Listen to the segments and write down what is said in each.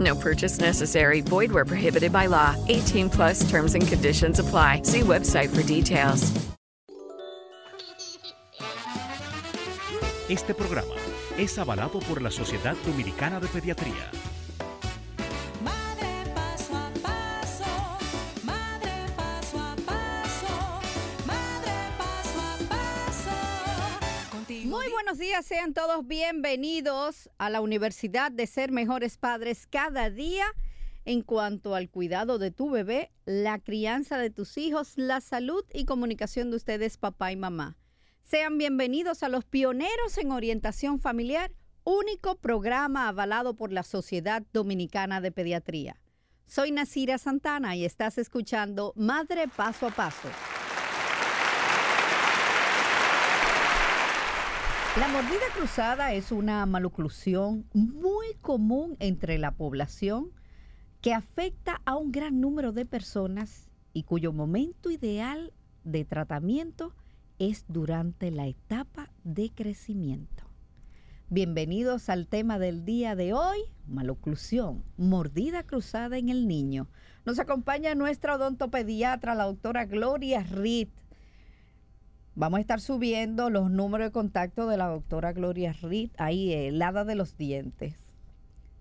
No purchase necessary. Void where prohibited by law. 18 plus terms and conditions apply. See website for details. Este programa es avalado por la Sociedad Dominicana de Pediatría. Buenos días, sean todos bienvenidos a la Universidad de Ser Mejores Padres cada día en cuanto al cuidado de tu bebé, la crianza de tus hijos, la salud y comunicación de ustedes, papá y mamá. Sean bienvenidos a los pioneros en orientación familiar, único programa avalado por la Sociedad Dominicana de Pediatría. Soy Nasira Santana y estás escuchando Madre Paso a Paso. La mordida cruzada es una maloclusión muy común entre la población que afecta a un gran número de personas y cuyo momento ideal de tratamiento es durante la etapa de crecimiento. Bienvenidos al tema del día de hoy, maloclusión, mordida cruzada en el niño. Nos acompaña nuestra odontopediatra, la doctora Gloria Reed. Vamos a estar subiendo los números de contacto de la doctora Gloria Reed, ahí, el hada de los dientes.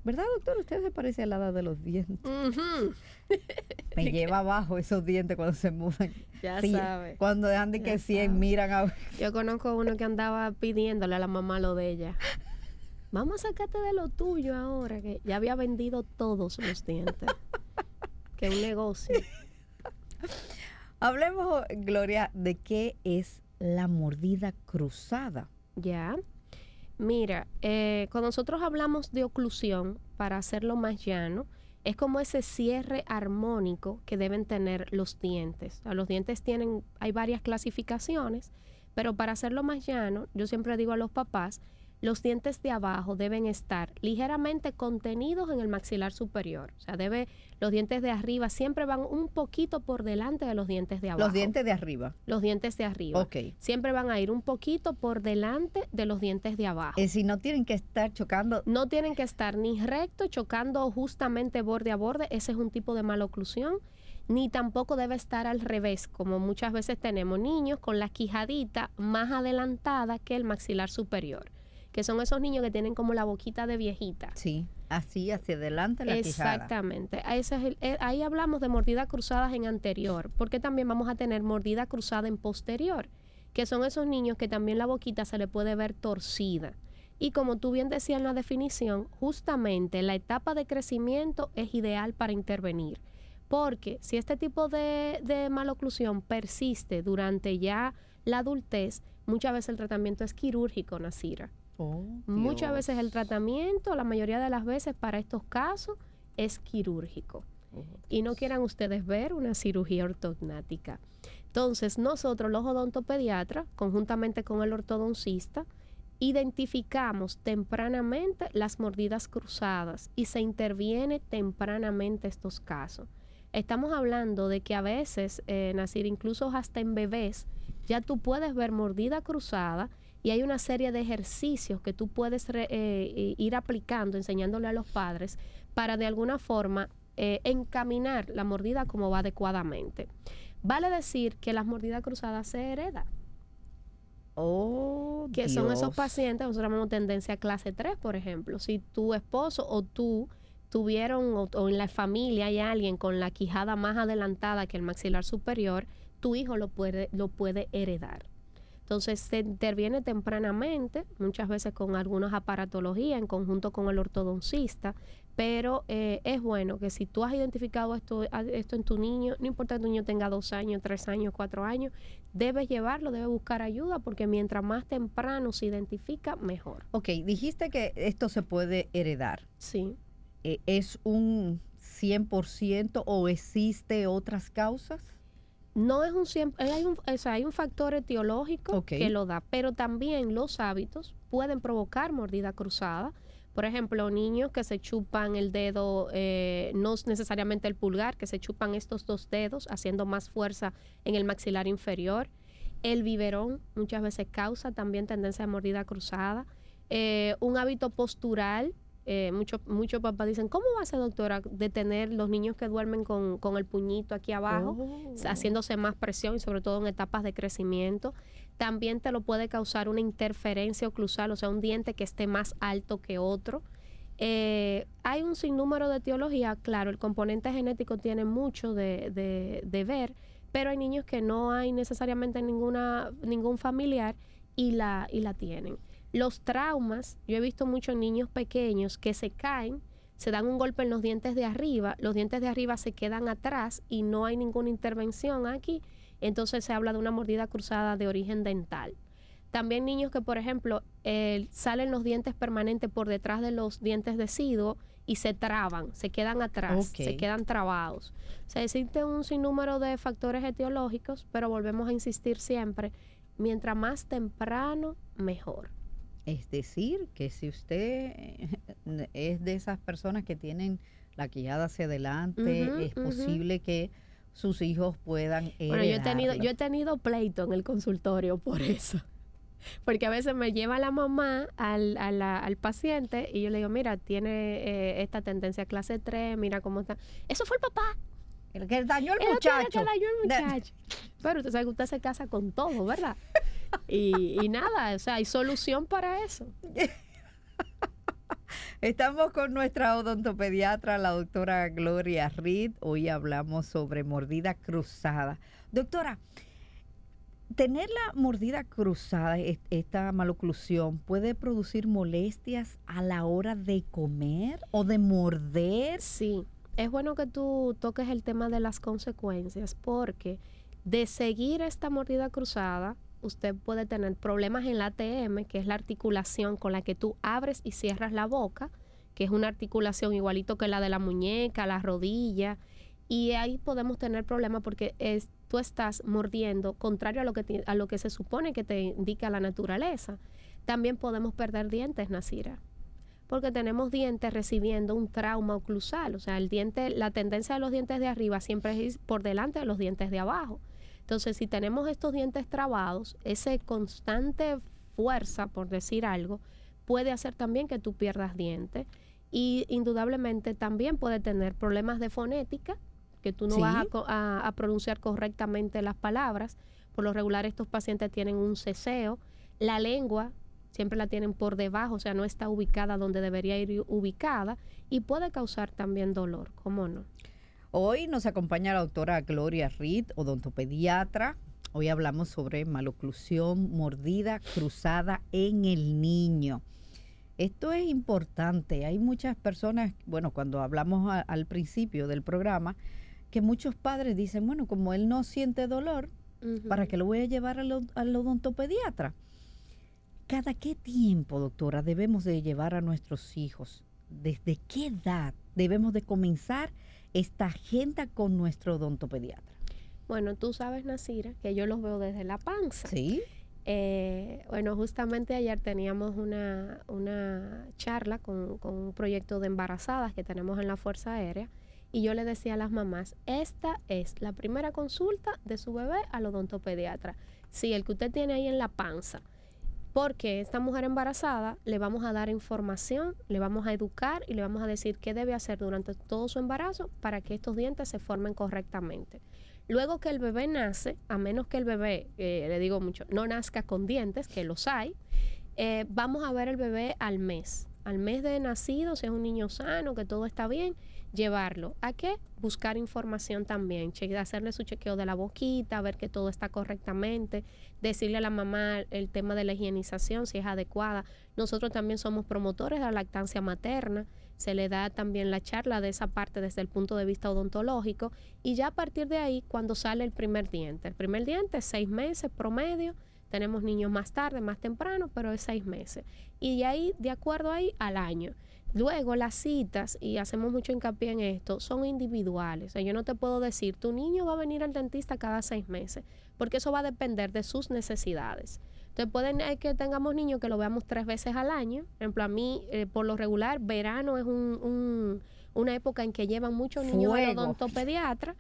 ¿Verdad, doctora? Usted se parece al hada de los dientes. Me lleva abajo esos dientes cuando se mudan. Ya Sí, sabe. Cuando dejan de que 100 sabe. miran a... Yo conozco uno que andaba pidiéndole a la mamá lo de ella. Vamos a sacarte de lo tuyo ahora, que ya había vendido todos los dientes. que es un negocio. Hablemos, Gloria, de qué es la mordida cruzada. Ya. Mira, eh, cuando nosotros hablamos de oclusión, para hacerlo más llano, es como ese cierre armónico que deben tener los dientes. O los dientes tienen, hay varias clasificaciones, pero para hacerlo más llano, yo siempre digo a los papás, los dientes de abajo deben estar ligeramente contenidos en el maxilar superior. O sea, debe, los dientes de arriba siempre van un poquito por delante de los dientes de abajo. Los dientes de arriba. Los dientes de arriba. Ok. Siempre van a ir un poquito por delante de los dientes de abajo. Es decir, no tienen que estar chocando. No tienen que estar ni recto, chocando justamente borde a borde. Ese es un tipo de maloclusión. Ni tampoco debe estar al revés, como muchas veces tenemos niños con la quijadita más adelantada que el maxilar superior, que son esos niños que tienen como la boquita de viejita. Sí, así hacia adelante la. Exactamente. A ese es el- eh, ahí hablamos de mordidas cruzadas en anterior, porque también vamos a tener mordida cruzada en posterior, que son esos niños que también la boquita se le puede ver torcida. Y como tú bien decías en la definición, justamente la etapa de crecimiento es ideal para intervenir. Porque si este tipo de, de maloclusión persiste durante ya la adultez, muchas veces el tratamiento es quirúrgico, Nasira. Oh, Muchas veces el tratamiento, la mayoría de las veces para estos casos, es quirúrgico. Y no quieran ustedes ver una cirugía ortognática. Entonces, nosotros, los odontopediatras, conjuntamente con el ortodoncista, identificamos tempranamente las mordidas cruzadas y se interviene tempranamente estos casos. Estamos hablando de que a veces, eh, incluso hasta en bebés, ya tú puedes ver mordida cruzada y hay una serie de ejercicios que tú puedes re- eh, i- ir aplicando, enseñándole a los padres para de alguna forma eh, encaminar la mordida como va adecuadamente. Vale decir que las mordidas cruzadas se heredan Oh, que son esos pacientes, nosotros llamamos tendencia clase 3, por ejemplo. Si tu esposo o tú tuvieron o, o en la familia hay alguien con la quijada más adelantada que el maxilar superior, tu hijo lo puede, lo puede heredar. Entonces se interviene tempranamente, muchas veces con algunas aparatologías en conjunto con el ortodoncista, pero eh, es bueno que si tú has identificado esto, esto en tu niño, no importa que tu niño tenga dos años, tres años, cuatro años, debes llevarlo, debes buscar ayuda, porque mientras más temprano se identifica, mejor. Ok, dijiste que esto se puede heredar. Sí. Eh, ¿Es un 100% o existe otras causas? No es un siempre, hay un, o sea, hay un factor etiológico que lo da, pero también los hábitos pueden provocar mordida cruzada. Por ejemplo, niños que se chupan el dedo, eh, no es necesariamente el pulgar, que se chupan estos dos dedos haciendo más fuerza en el maxilar inferior. El biberón muchas veces causa también tendencia de mordida cruzada. Eh, un hábito postural. Eh, muchos muchos papás dicen, ¿cómo va a ser, doctora, detener los niños que duermen con, con el puñito aquí abajo? Oh. haciéndose más presión y sobre todo en etapas de crecimiento. También te lo puede causar una interferencia oclusal, o sea, un diente que esté más alto que otro. Eh, hay un sinnúmero de etiología, claro, el componente genético tiene mucho de, de- de ver, pero hay niños que no hay necesariamente ninguna, ningún familiar y la, y la tienen. Los traumas, yo he visto muchos niños pequeños que se caen, se dan un golpe en los dientes de arriba, los dientes de arriba se quedan atrás y no hay ninguna intervención aquí, entonces se habla de una mordida cruzada de origen dental. También niños que, por ejemplo, eh, salen los dientes permanentes por detrás de los dientes deciduos y se traban, se quedan atrás, se quedan trabados. O sea, existe un sinnúmero de factores etiológicos, pero volvemos a insistir siempre, mientras más temprano, mejor. Es decir, que si usted es de esas personas que tienen la quijada hacia adelante, es posible que sus hijos puedan Bueno, yo he tenido, yo he tenido pleito en el consultorio por eso. Porque a veces me lleva la mamá al, a la- al paciente y yo le digo, mira, tiene eh, esta tendencia clase 3, mira cómo está. Eso fue el papá. El que dañó tiene muchacho. que dañó muchacho. Pero usted sabe que usted se casa con todo, ¿verdad? Y, y nada, o sea, hay solución para eso. Estamos con nuestra odontopediatra, la doctora Gloria Reed. Hoy hablamos sobre mordida cruzada. Doctora, tener la mordida cruzada, es- esta maloclusión, puede producir molestias a la hora de comer o de morder. Sí, es bueno que tú toques el tema de las consecuencias porque de seguir esta mordida cruzada, usted puede tener problemas en la ATM, que es la articulación con la que tú abres y cierras la boca, que es una articulación igualito que la de la muñeca, la rodilla, y ahí podemos tener problemas porque es, tú estás mordiendo contrario a lo, que a lo que se supone que te indica la naturaleza. También podemos perder dientes, Nasira porque tenemos dientes recibiendo un trauma oclusal, o sea, el diente, la tendencia de los dientes de arriba siempre es ir por delante de los dientes de abajo. Entonces, si tenemos estos dientes trabados, ese constante fuerza, por decir algo, puede hacer también que tú pierdas dientes y indudablemente también puede tener problemas de fonética, que tú no Sí. vas a, a pronunciar correctamente las palabras. Por lo regular estos pacientes tienen un ceseo. La lengua siempre la tienen por debajo, o sea, no está ubicada donde debería ir ubicada y puede causar también dolor, ¿cómo no? Hoy nos acompaña la doctora Gloria Reed, odontopediatra. Hoy hablamos sobre maloclusión, mordida cruzada en el niño. Esto es importante. Hay muchas personas, bueno, cuando hablamos a- al principio del programa, que muchos padres dicen, bueno, como él no siente dolor, ¿para qué lo voy a llevar al, al odontopediatra? ¿Cada qué tiempo, doctora, debemos de llevar a nuestros hijos? ¿Desde qué edad debemos de comenzar esta agenda con nuestro odontopediatra? Bueno, tú sabes, Nasira, que yo los veo desde la panza. Sí. Eh, bueno, justamente ayer teníamos una, una charla con, con un proyecto de embarazadas que tenemos en la Fuerza Aérea y yo le decía a las mamás, esta es la primera consulta de su bebé al odontopediatra. Sí, el que usted tiene ahí en la panza. Porque esta mujer embarazada le vamos a dar información, le vamos a educar y le vamos a decir qué debe hacer durante todo su embarazo para que estos dientes se formen correctamente. Luego que el bebé nace, a menos que el bebé, eh, le digo mucho, no nazca con dientes, que los hay, eh, vamos a ver el bebé al mes. Al mes de nacido, si es un niño sano, que todo está bien, llevarlo. ¿A qué? Buscar información también, hacerle su chequeo de la boquita, ver que todo está correctamente, decirle a la mamá el tema de la higienización, si es adecuada. Nosotros también somos promotores de la lactancia materna, se le da también la charla de esa parte desde el punto de vista odontológico y ya a partir de ahí, cuando sale el primer diente, el primer diente, seis meses promedio, tenemos niños más tarde, más temprano, pero es seis meses. Y de ahí, de acuerdo ahí, al año. Luego las citas, y hacemos mucho hincapié en esto, son individuales. O sea, yo no te puedo decir, tu niño va a venir al dentista cada seis meses, porque eso va a depender de sus necesidades. Entonces pueden eh, que tengamos niños que lo veamos tres veces al año. Por ejemplo, a mí, eh, por lo regular, verano es un- un- una época en que llevan muchos niños al odontopediatra,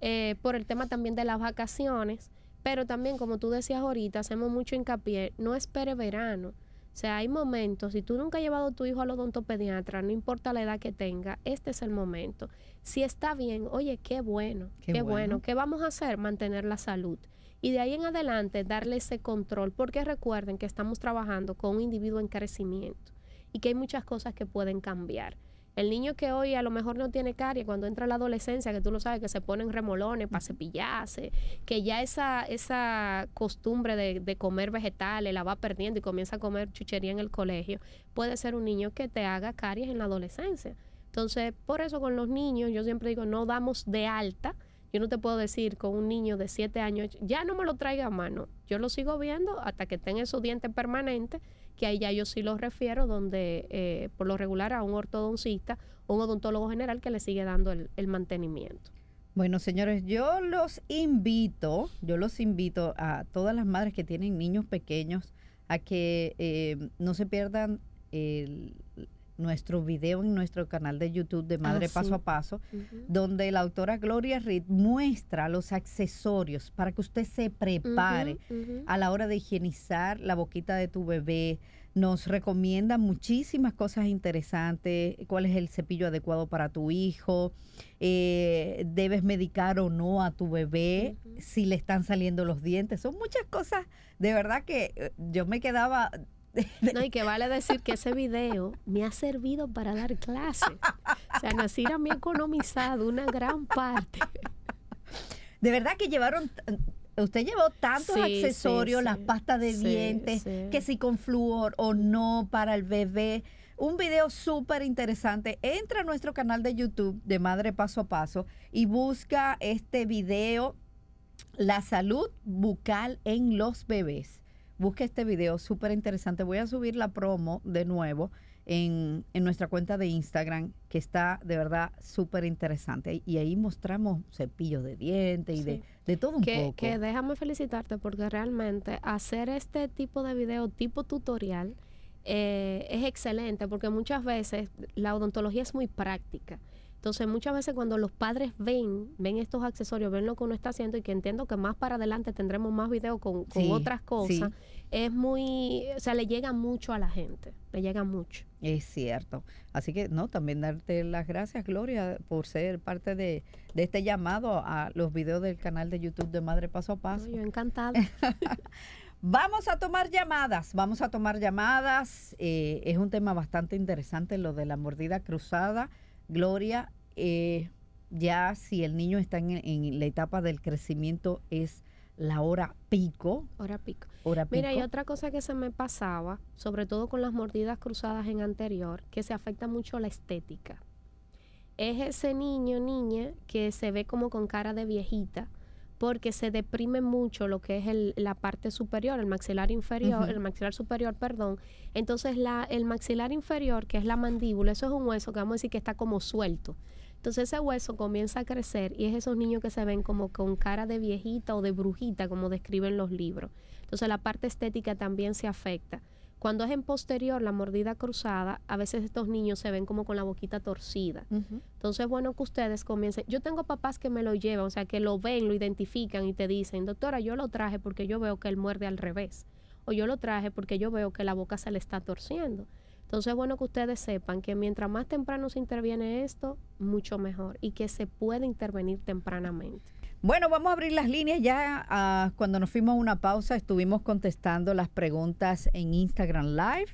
eh, por el tema también de las vacaciones. Pero también, como tú decías ahorita, hacemos mucho hincapié, no espere verano. O sea, hay momentos, si tú nunca has llevado a tu hijo al odontopediatra, no importa la edad que tenga, este es el momento. Si está bien, oye, qué bueno, Qué qué, bueno. bueno. ¿Qué vamos a hacer? Mantener la salud. Y de ahí en adelante darle ese control, porque recuerden que estamos trabajando con un individuo en crecimiento y que hay muchas cosas que pueden cambiar. El niño que hoy a lo mejor no tiene carie, cuando entra a la adolescencia, que tú lo sabes, que se ponen remolones para cepillarse, que ya esa, esa costumbre de, de comer vegetales la va perdiendo y comienza a comer chuchería en el colegio, puede ser un niño que te haga caries en la adolescencia. Entonces, por eso con los niños, yo siempre digo, no damos de alta. Yo no te puedo decir con un niño de 7 años, ya no me lo traiga a mano. Yo lo sigo viendo hasta que tenga esos dientes permanentes, que ahí ya yo sí los refiero, donde eh, por lo regular a un ortodoncista o un odontólogo general que le sigue dando el, mantenimiento. Bueno, señores, yo los invito, yo los invito a todas las madres que tienen niños pequeños a que eh, no se pierdan el- nuestro video en nuestro canal de YouTube de Madre sí. Paso a Paso, donde la autora Gloria Reed muestra los accesorios para que usted se prepare a la hora de higienizar la boquita de tu bebé. Nos recomienda muchísimas cosas interesantes, cuál es el cepillo adecuado para tu hijo, eh, debes medicar o no a tu bebé, si le están saliendo los dientes. Son muchas cosas, de verdad que eh, yo me quedaba... No, y que vale decir que ese video me ha servido para dar clases. O sea, Nasira me ha economizado una gran parte. De verdad que llevaron... t- Usted llevó tantos Sí, accesorios, sí, las sí. pastas de dientes, que si con flúor o no para el bebé. Un video súper interesante. Entra a nuestro canal de YouTube de Madre Paso a Paso y busca este video, La salud bucal en los bebés. Busca este video súper interesante. Voy a subir la promo de nuevo en, en nuestra cuenta de Instagram, que está de verdad súper interesante. Y ahí mostramos cepillos de dientes y de, de todo un Que, poco. que déjame felicitarte porque realmente hacer este tipo de video tipo tutorial eh, es excelente porque muchas veces la odontología es muy práctica. Entonces muchas veces cuando los padres ven, ven estos accesorios, ven lo que uno está haciendo y que entiendo que más para adelante tendremos más videos con, con Sí, otras cosas, es muy, o sea, le llega mucho a la gente, le llega mucho. Es cierto. Así que, no, también darte las gracias, Gloria, por ser parte de, de este llamado a los videos del canal de YouTube de Madre Paso a Paso. No, yo encantada. Vamos a tomar llamadas, vamos a tomar llamadas. eh, es un tema bastante interesante lo de la mordida cruzada. Gloria, eh, ya si el niño está en, en la etapa del crecimiento es la hora pico. Hora pico. Hora pico. Mira, y otra cosa que se me pasaba, sobre todo con las mordidas cruzadas en anterior, que se afecta mucho la estética. Es ese niño, niña, que se ve como con cara de viejita, porque se deprime mucho lo que es el- la parte superior, el maxilar inferior, el maxilar superior, perdón. Entonces, la, el maxilar inferior, que es la mandíbula, eso es un hueso que vamos a decir que está como suelto. Entonces ese hueso comienza a crecer y es esos niños que se ven como con cara de viejita o de brujita, como describen los libros. Entonces la parte estética también se afecta. Cuando es en posterior, la mordida cruzada, a veces estos niños se ven como con la boquita torcida. Entonces es bueno que ustedes comiencen. Yo tengo papás que me lo llevan, o sea, que lo ven, lo identifican y te dicen, doctora, yo lo traje porque yo veo que él muerde al revés. O yo lo traje porque yo veo que la boca se le está torciendo. Entonces es bueno que ustedes sepan que mientras más temprano se interviene esto, mucho mejor. Y que se puede intervenir tempranamente. Bueno, vamos a abrir las líneas. Ya ah, cuando nos fuimos a una pausa estuvimos contestando las preguntas en Instagram Live.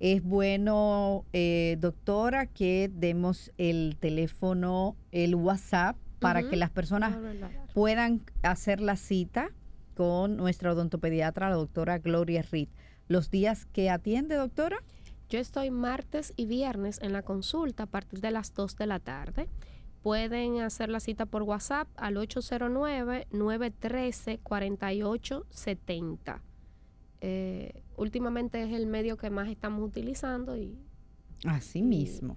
Es bueno, eh, doctora, que demos el teléfono, el WhatsApp, para que las personas puedan hacer la cita con nuestra odontopediatra, la doctora Gloria Reed. Los días que atiende, doctora. Yo estoy martes y viernes en la consulta a partir de las 2 de la tarde. Pueden hacer la cita por WhatsApp al 809-913-4870. Eh, últimamente es el medio que más estamos utilizando y Así Y- mismo.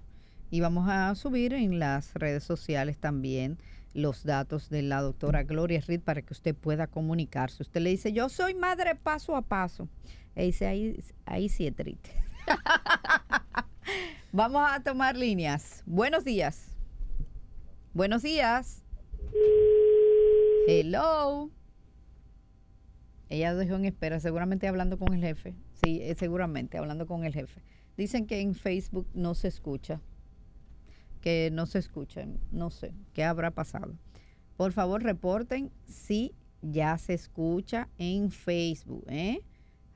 Y vamos a subir en las redes sociales también los datos de la doctora Gloria Reed para que usted pueda comunicarse. Usted le dice, yo soy madre paso a paso. E dice, ahí, ahí sí es triste. vamos a tomar líneas. Buenos días. Buenos días. Hello. Ella dejó en espera, seguramente hablando con el jefe. Sí, eh, seguramente hablando con el jefe. Dicen que en Facebook no se escucha. Que no se escucha. No sé qué habrá pasado. Por favor, reporten si ya se escucha en Facebook. ¿eh?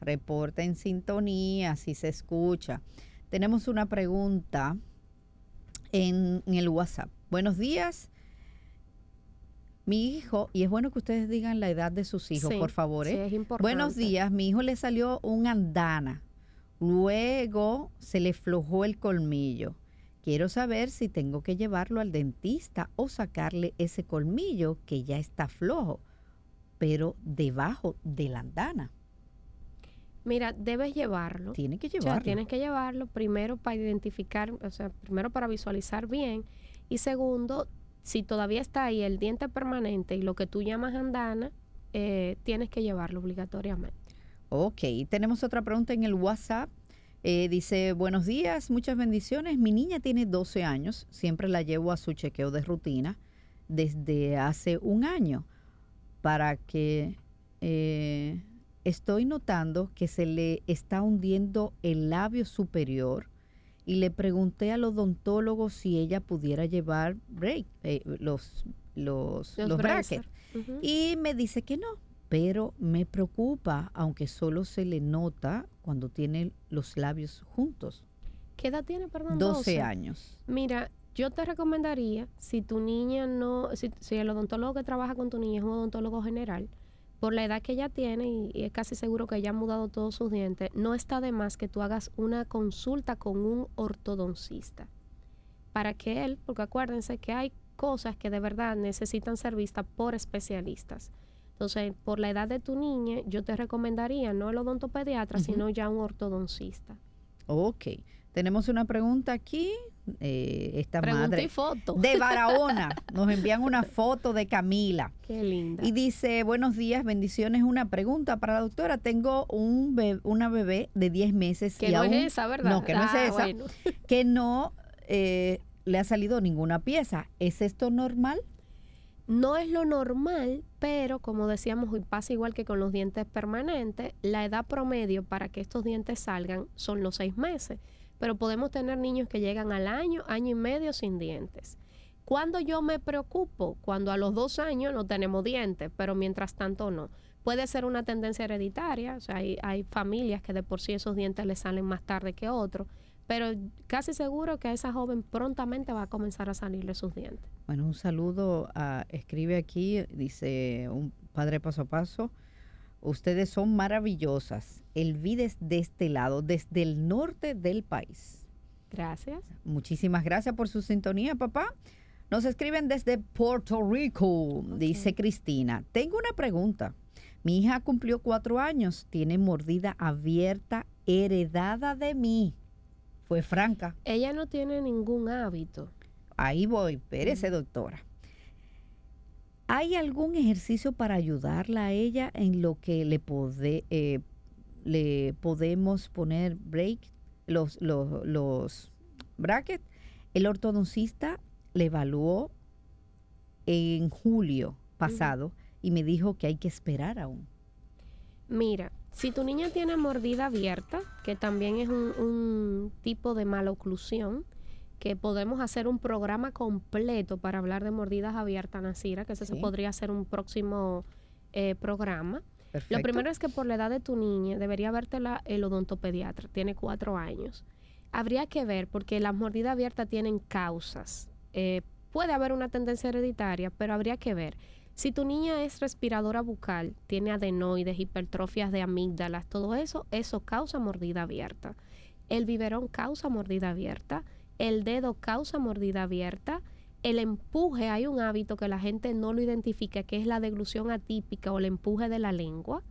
Reporten sintonía si se escucha. Tenemos una pregunta en, en el WhatsApp. Buenos días. Mi hijo, y es bueno que ustedes digan la edad de sus hijos, Sí, por favor. sí, ¿eh? es importante. Buenos días, mi hijo le salió un andana. Luego se le flojó el colmillo. Quiero saber si tengo que llevarlo al dentista o sacarle ese colmillo que ya está flojo, pero debajo de la andana. mira, debes llevarlo. Tiene que O sea, llevarlo. tienes que llevarlo primero para identificar, o sea, primero para visualizar bien y segundo, si todavía está ahí el diente permanente y lo que tú llamas andana, eh, tienes que llevarlo obligatoriamente. Ok, tenemos otra pregunta en el WhatsApp. Eh, dice, buenos días, muchas bendiciones. Mi niña tiene 12 años, siempre la llevo a su chequeo de rutina desde hace un año para que eh, estoy notando que se le está hundiendo el labio superior y le pregunté al odontólogo si ella pudiera llevar break, eh, los, los, brackets. Y me dice que no, pero me preocupa, aunque solo se le nota cuando tiene los labios juntos. ¿Qué edad tiene, perdón? 12 años. Mira, yo te recomendaría, si tu niña no, si, si el odontólogo que trabaja con tu niña es un odontólogo general, por la edad que ella tiene y, y es casi seguro que ella ha mudado todos sus dientes, no está de más que tú hagas una consulta con un ortodoncista. Para que él, porque acuérdense que hay cosas que de verdad necesitan ser vistas por especialistas. Entonces, por la edad de tu niña, yo te recomendaría no el odontopediatra, sino ya un ortodoncista. Ok. Tenemos una pregunta aquí. Eh, esta Pregunta madre y foto. de Barahona. Nos envían una foto de Camila. Qué linda. Y dice, buenos días, bendiciones. Una pregunta para la doctora. Tengo un be- una bebé de 10 meses. que y no aún- es esa, ¿verdad? No, que no Ah, es esa. bueno. Que no eh, le ha salido ninguna pieza. ¿Es esto normal? No es lo normal, pero como decíamos, pasa igual que con los dientes permanentes, la edad promedio para que estos dientes salgan son los seis meses. Pero podemos tener niños que llegan al año, año y medio sin dientes. Cuando yo me preocupo, cuando a los dos años no tenemos dientes, pero mientras tanto no. Puede ser una tendencia hereditaria, o sea, hay, hay familias que de por sí esos dientes les salen más tarde que otros, pero casi seguro que a esa joven prontamente va a comenzar a salirle sus dientes. Bueno, un saludo. a- escribe aquí, dice un padre paso a paso. Ustedes son maravillosas. El vides de este lado, desde el norte del país. Gracias. Muchísimas gracias por su sintonía, papá. Nos escriben desde Puerto Rico, dice Cristina. Tengo una pregunta. Mi hija cumplió cuatro años, tiene mordida abierta, heredada de mí. Fue franca. Ella no tiene ningún hábito. Ahí voy, espérese, doctora. ¿Hay algún ejercicio para ayudarla a ella en lo que le, pode- eh, le podemos poner break, los, los, los brackets. El ortodoncista le evaluó en julio pasado y me dijo que hay que esperar aún. Mira, si tu niña tiene mordida abierta, que también es un, un tipo de maloclusión, que podemos hacer un programa completo para hablar de mordidas abiertas, Nasira, que ese se podría ser un próximo eh, programa. Perfecto. Lo primero es que por la edad de tu niña debería vértela el odontopediatra, tiene cuatro años. Habría que ver porque las mordidas abiertas tienen causas. Eh, puede haber una tendencia hereditaria, pero habría que ver. Si tu niña es respiradora bucal, tiene adenoides, hipertrofias de amígdalas, todo eso, eso causa mordida abierta. El biberón causa mordida abierta, el dedo causa mordida abierta, el empuje, hay un hábito que la gente no lo identifica, que es la deglución atípica o el empuje de la lengua,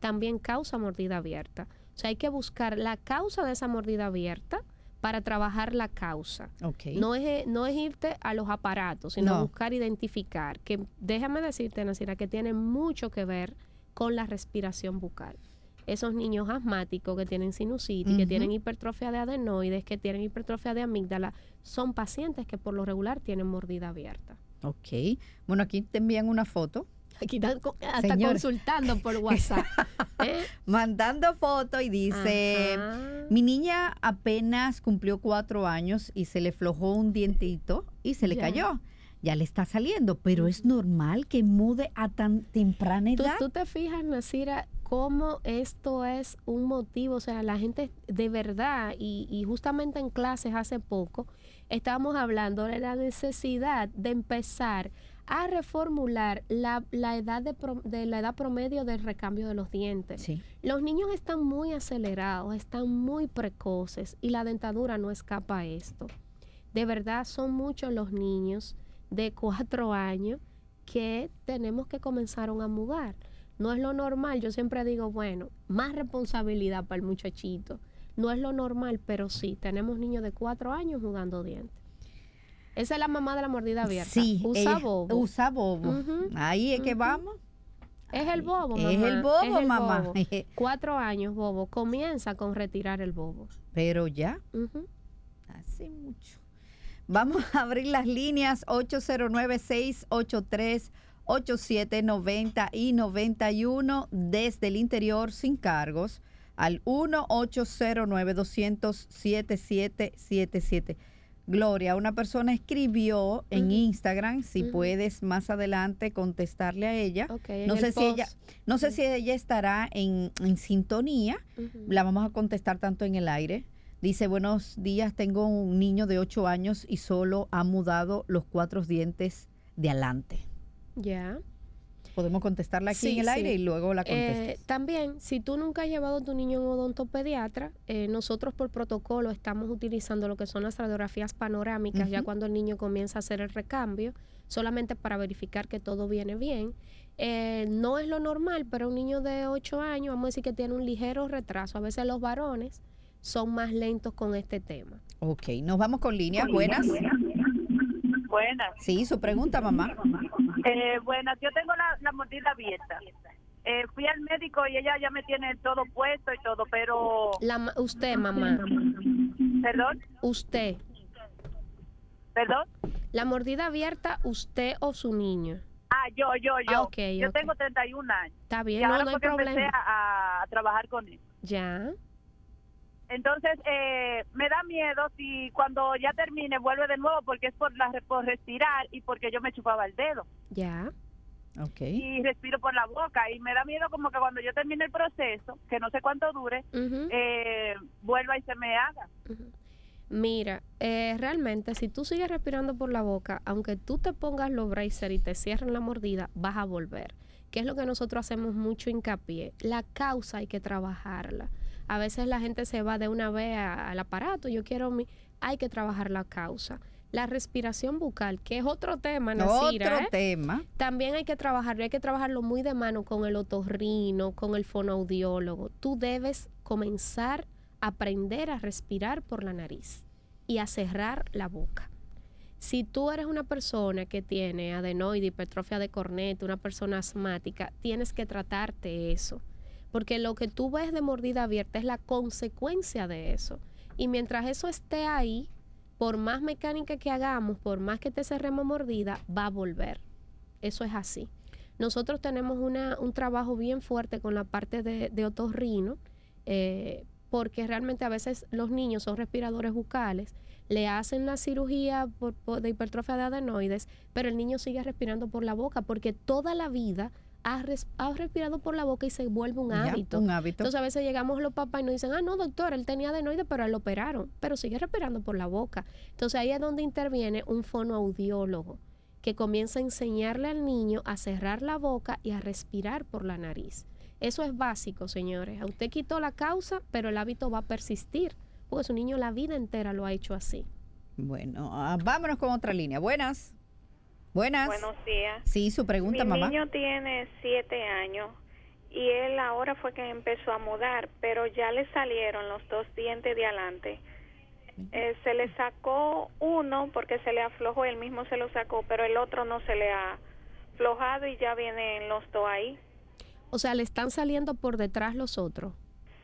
también causa mordida abierta. O sea, hay que buscar la causa de esa mordida abierta para trabajar la causa. Ok. No es, no es irte a los aparatos, sino No. buscar identificar, que déjame decirte, Nasira, que tiene mucho que ver con la respiración bucal. Esos niños asmáticos que tienen sinusitis, que tienen hipertrofia de adenoides, que tienen hipertrofia de amígdala, son pacientes que por lo regular tienen mordida abierta. Ok. Bueno, aquí te envían una foto. Aquí están Señora. consultando por WhatsApp. ¿eh? Mandando foto y dice, Ajá. mi niña apenas cumplió cuatro años y se le flojó un dientito y se le Ya. cayó. Ya le está saliendo, pero es normal que mude a tan temprana ¿Tú, edad. tú te fijas, Nasira, cómo esto es un motivo, o sea, la gente de verdad, y, y justamente en clases hace poco, estábamos hablando de la necesidad de empezar a reformular la, la edad de, pro- de la edad promedio del recambio de los dientes. Sí. Los niños están muy acelerados, están muy precoces y la dentadura no escapa a esto. De verdad son muchos los niños de cuatro años que tenemos que comenzar a mudar. No es lo normal, yo siempre digo, bueno, más responsabilidad para el muchachito. No es lo normal, pero sí, tenemos niños de cuatro años jugando dientes. Esa es la mamá de la mordida abierta. Sí, Usa bobo. Usa bobo. Ahí es que vamos. Es el bobo, mamá. Es el bobo, el mamá. bobo. Cuatro años, bobo. Comienza con retirar el bobo. Pero ya, hace mucho. Vamos a abrir las líneas 809-683-8790 y 91 desde el interior sin cargos al 1-809-200-7777. Gloria, una persona escribió en. Instagram, si puedes más adelante contestarle a ella. No el sé, si ella, no sé si ella estará en, en sintonía. La vamos a contestar tanto en el aire. Dice, buenos días, tengo un niño de 8 años y solo ha mudado los cuatro dientes de adelante. Ya. Podemos contestarla aquí Sí, en el aire y luego la Eh, contestas. también, si tú nunca has llevado a tu niño a un odontopediatra, eh, nosotros por protocolo estamos utilizando lo que son las radiografías panorámicas ya cuando el niño comienza a hacer el recambio, solamente para verificar que todo viene bien. Eh, no es lo normal, pero un niño de 8 años, vamos a decir que tiene un ligero retraso. A veces los varones son más lentos con este tema. ok, nos vamos con líneas. Buenas. Buenas. Sí, su pregunta, mamá. Eh, buenas, yo tengo la, la mordida abierta. Eh, fui al médico y ella ya me tiene todo puesto y todo, pero... La, usted, mamá, Perdón, usted, perdón. la mordida abierta, usted o su niño. Ah, yo, yo, yo. Ah, yo ok. tengo 31 años. Está Y bien, no, ahora no hay empecé problema. a, a trabajar con él. Ya. Entonces, eh, me da miedo si cuando ya termine vuelve de nuevo porque es por, la, por respirar y porque yo me chupaba el dedo. Ya. Ok. Y respiro por la boca. Y me da miedo como que cuando yo termine el proceso, que no sé cuánto dure, eh, vuelva y se me haga. Mira, eh, realmente si tú sigues respirando por la boca, aunque tú te pongas los braces y te cierren la mordida, vas a volver. Que es lo que nosotros hacemos mucho hincapié. La causa hay que trabajarla. A veces la gente se va de una vez a- al aparato, yo quiero mi... Hay que trabajar la causa. La respiración bucal, que es otro tema, Nasira, Otro ¿eh? tema. También hay que trabajarlo, hay que trabajarlo muy de mano con el otorrino, con el fonoaudiólogo. Tú debes comenzar a aprender a respirar por la nariz y a cerrar la boca. Si tú eres una persona que tiene adenoide, hipertrofia de corneta, una persona asmática, tienes que tratarte eso. Porque lo que tú ves de mordida abierta es la consecuencia de eso. Y mientras eso esté ahí, por más mecánica que hagamos, por más que te cerremos mordida, va a volver. Eso es así. Nosotros tenemos una, un trabajo bien fuerte con la parte de, de otorrino, eh, porque realmente a veces los niños son respiradores bucales, le hacen la cirugía por- por- de hipertrofia de adenoides, pero el niño sigue respirando por la boca, porque toda la vida ha, res- ha respirado por la boca y se vuelve un Ya, hábito. un hábito. Entonces a veces llegamos los papás y nos dicen, ah, no, doctor, él tenía adenoides, pero él lo operaron, pero sigue respirando por la boca. Entonces ahí es donde interviene un fonoaudiólogo que comienza a enseñarle al niño a cerrar la boca y a respirar por la nariz. Eso es básico, señores. A usted quitó la causa, pero el hábito va a persistir, porque su niño la vida entera lo ha hecho así. Bueno, ah, vámonos con otra línea. Buenas. Buenas. Buenos días. Sí, su pregunta, Mi mamá. niño tiene siete años y él ahora fue que empezó a mudar, pero ya le salieron los dos dientes de adelante. Eh, se le sacó uno porque se le aflojó, él mismo se lo sacó, pero el otro no se le ha aflojado y ya vienen los dos ahí. O sea, le están saliendo por detrás los otros.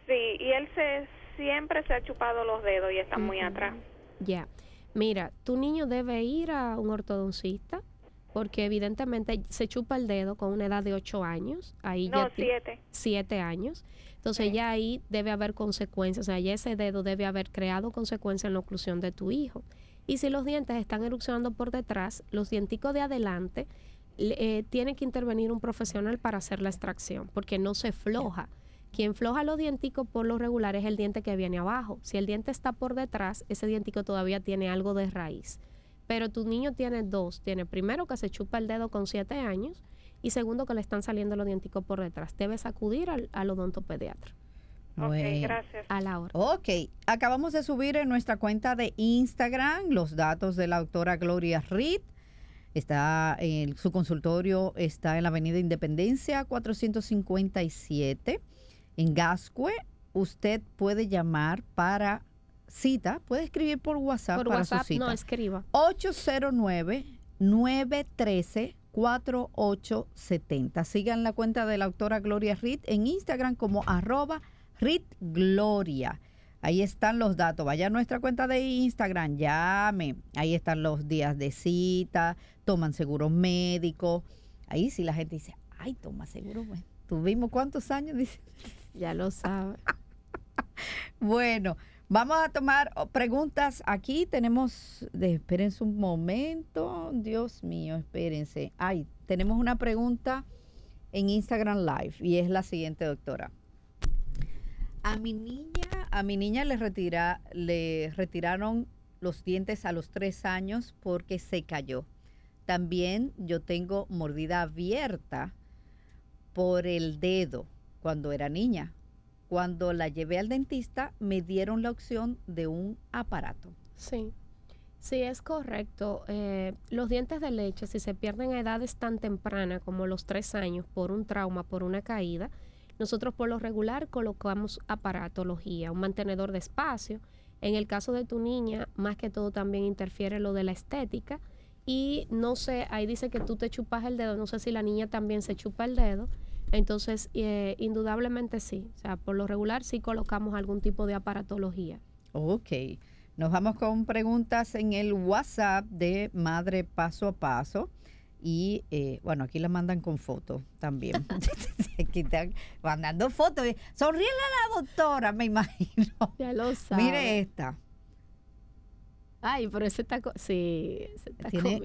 Sí, y él se siempre se ha chupado los dedos y está muy atrás. Ya. Mira, tu niño debe ir a un ortodoncista porque evidentemente se chupa el dedo con una edad de 8 años. Ahí No, ya ti- siete. siete años. Entonces ya ahí debe haber consecuencias. O sea, ya ese dedo debe haber creado consecuencias en la oclusión de tu hijo. Y si los dientes están erupcionando por detrás, los dienticos de adelante, eh, tiene que intervenir un profesional para hacer la extracción, porque no se floja. Quien floja los dienticos por lo regular es el diente que viene abajo. Si el diente está por detrás, ese dientico todavía tiene algo de raíz. Pero tu niño tiene dos. Tiene primero que se chupa el dedo con siete años y segundo que le están saliendo los dienticos por detrás. Debes acudir al, al odontopediatra Bueno. gracias. a la hora. Ok, acabamos de subir en nuestra cuenta de Instagram los datos de la doctora Gloria Reed. Está en su consultorio está en la Avenida Independencia 457 en Gascue. Usted puede llamar para cita, puede escribir por WhatsApp Por para WhatsApp su cita. no escriba. 809-913-4870. Sigan la cuenta de la doctora Gloria Reed en Instagram como arroba Reed Gloria. Ahí están los datos. Vaya a nuestra cuenta de Instagram, llame. Ahí están los días de cita, toman seguro médico. Ahí sí la gente dice, ay, toma seguro. médico. Tuvimos cuántos años, dice. Ya lo sabe. Bueno, vamos a tomar oh, preguntas aquí. Tenemos, de, espérense un momento. Dios mío, espérense. Ay, tenemos una pregunta en Instagram Live y es la siguiente, doctora. A mi niña, a mi niña le retira, le retiraron los dientes a los tres años porque se cayó. También yo tengo mordida abierta por el dedo cuando era niña. Cuando la llevé al dentista, me dieron la opción de un aparato. Sí, sí, es correcto. Eh, los dientes de leche, si se pierden a edades tan tempranas como los tres años por un trauma, por una caída, nosotros por lo regular colocamos aparatología, un mantenedor de espacio. En el caso de tu niña, más que todo también interfiere lo de la estética. Y no sé, ahí dice que tú te chupas el dedo, no sé si la niña también se chupa el dedo. Entonces, eh, indudablemente sí. O sea, por lo regular sí colocamos algún tipo de aparatología. Ok. Nos vamos con preguntas en el WhatsApp de Madre Paso a Paso. Y eh, bueno, aquí la mandan con fotos también. aquí están mandando fotos. Sonríele a la doctora, me imagino. Ya lo sabe. Mire esta. Ay, pero ese está... co- Sí, ese está Tiene,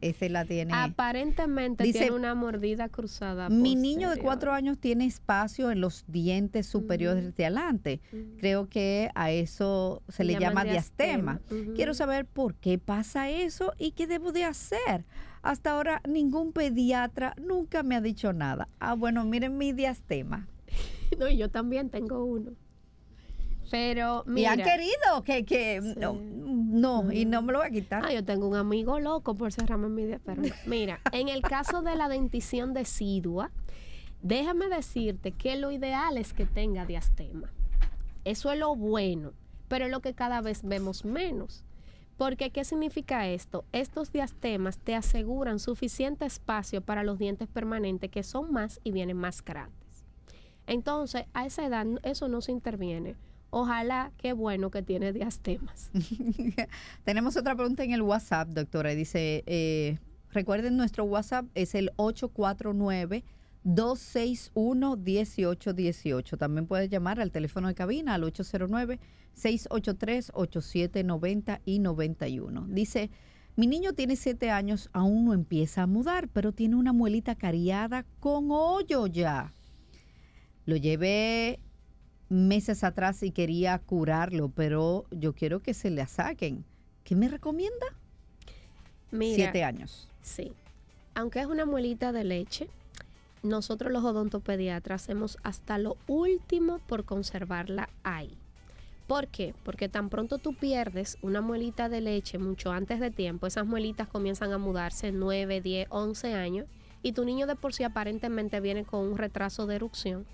ese, la tiene. Aparentemente Dice, tiene una mordida cruzada. Mi niño de cuatro años tiene espacio en los dientes superiores de adelante. Creo que a eso se, le llama diastema. Quiero saber por qué pasa eso y qué debo de hacer. Hasta ahora ningún pediatra nunca me ha dicho nada. Ah, bueno, miren mi diastema. No, y yo también tengo uno. Pero y mira... han querido que, que no, no, y no me lo voy a quitar. Ah, yo tengo un amigo loco por cerrarme mi dia- pero. Mira, en el caso de la dentición decidua, déjame decirte que lo ideal es que tenga diastema. Eso es lo bueno, pero es lo que cada vez vemos menos. Porque, ¿qué significa esto? Estos diastemas te aseguran suficiente espacio para los dientes permanentes que son más y vienen más grandes. Entonces, a esa edad eso no se interviene. Ojalá, qué bueno que tiene diastemas. Tenemos otra pregunta en el WhatsApp, doctora. Dice, eh, recuerden nuestro WhatsApp es el 849-261-1818. También puedes llamar al teléfono de cabina al 809-683-8790 y 91. Dice, mi niño tiene siete años, aún no empieza a mudar, pero tiene una muelita cariada con hoyo ya. Lo llevé meses atrás y quería curarlo, pero yo quiero que se la saquen. ¿Qué me recomienda? Mira, Siete años. Sí. Aunque es una muelita de leche, nosotros los odontopediatras hacemos hasta lo último por conservarla ahí. ¿Por qué? Porque tan pronto tú pierdes una muelita de leche mucho antes de tiempo, esas muelitas comienzan a mudarse 9, 10, 11 años y tu niño de por sí aparentemente viene con un retraso de erupción.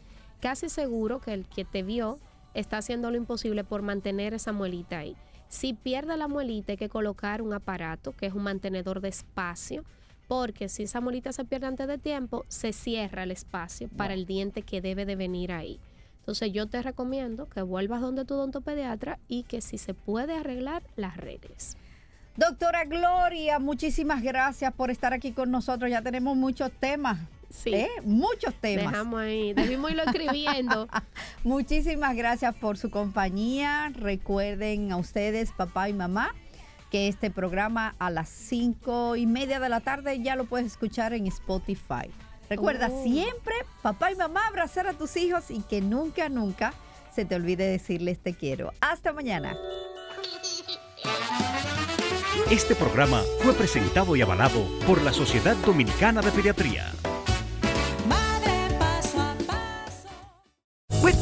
Casi seguro que el que te vio está haciendo lo imposible por mantener esa muelita ahí. Si pierde la muelita hay que colocar un aparato que es un mantenedor de espacio porque si esa muelita se pierde antes de tiempo, se cierra el espacio para el diente que debe de venir ahí. Entonces yo te recomiendo que vuelvas donde tu odontopediatra y que si se puede arreglar, las arregles. Doctora Gloria, muchísimas gracias por estar aquí con nosotros. Ya tenemos muchos temas. Sí. ¿eh? Muchos temas. Dejamos ahí, debimos irlo escribiendo. Muchísimas gracias por su compañía. Recuerden a ustedes, papá y mamá, que este programa a las cinco y media de la tarde ya lo puedes escuchar en Spotify. Recuerda Oh. siempre, papá y mamá, abrazar a tus hijos y que nunca, nunca se te olvide decirles te quiero. Hasta mañana. Este programa fue presentado y avalado por la Sociedad Dominicana de Pediatría.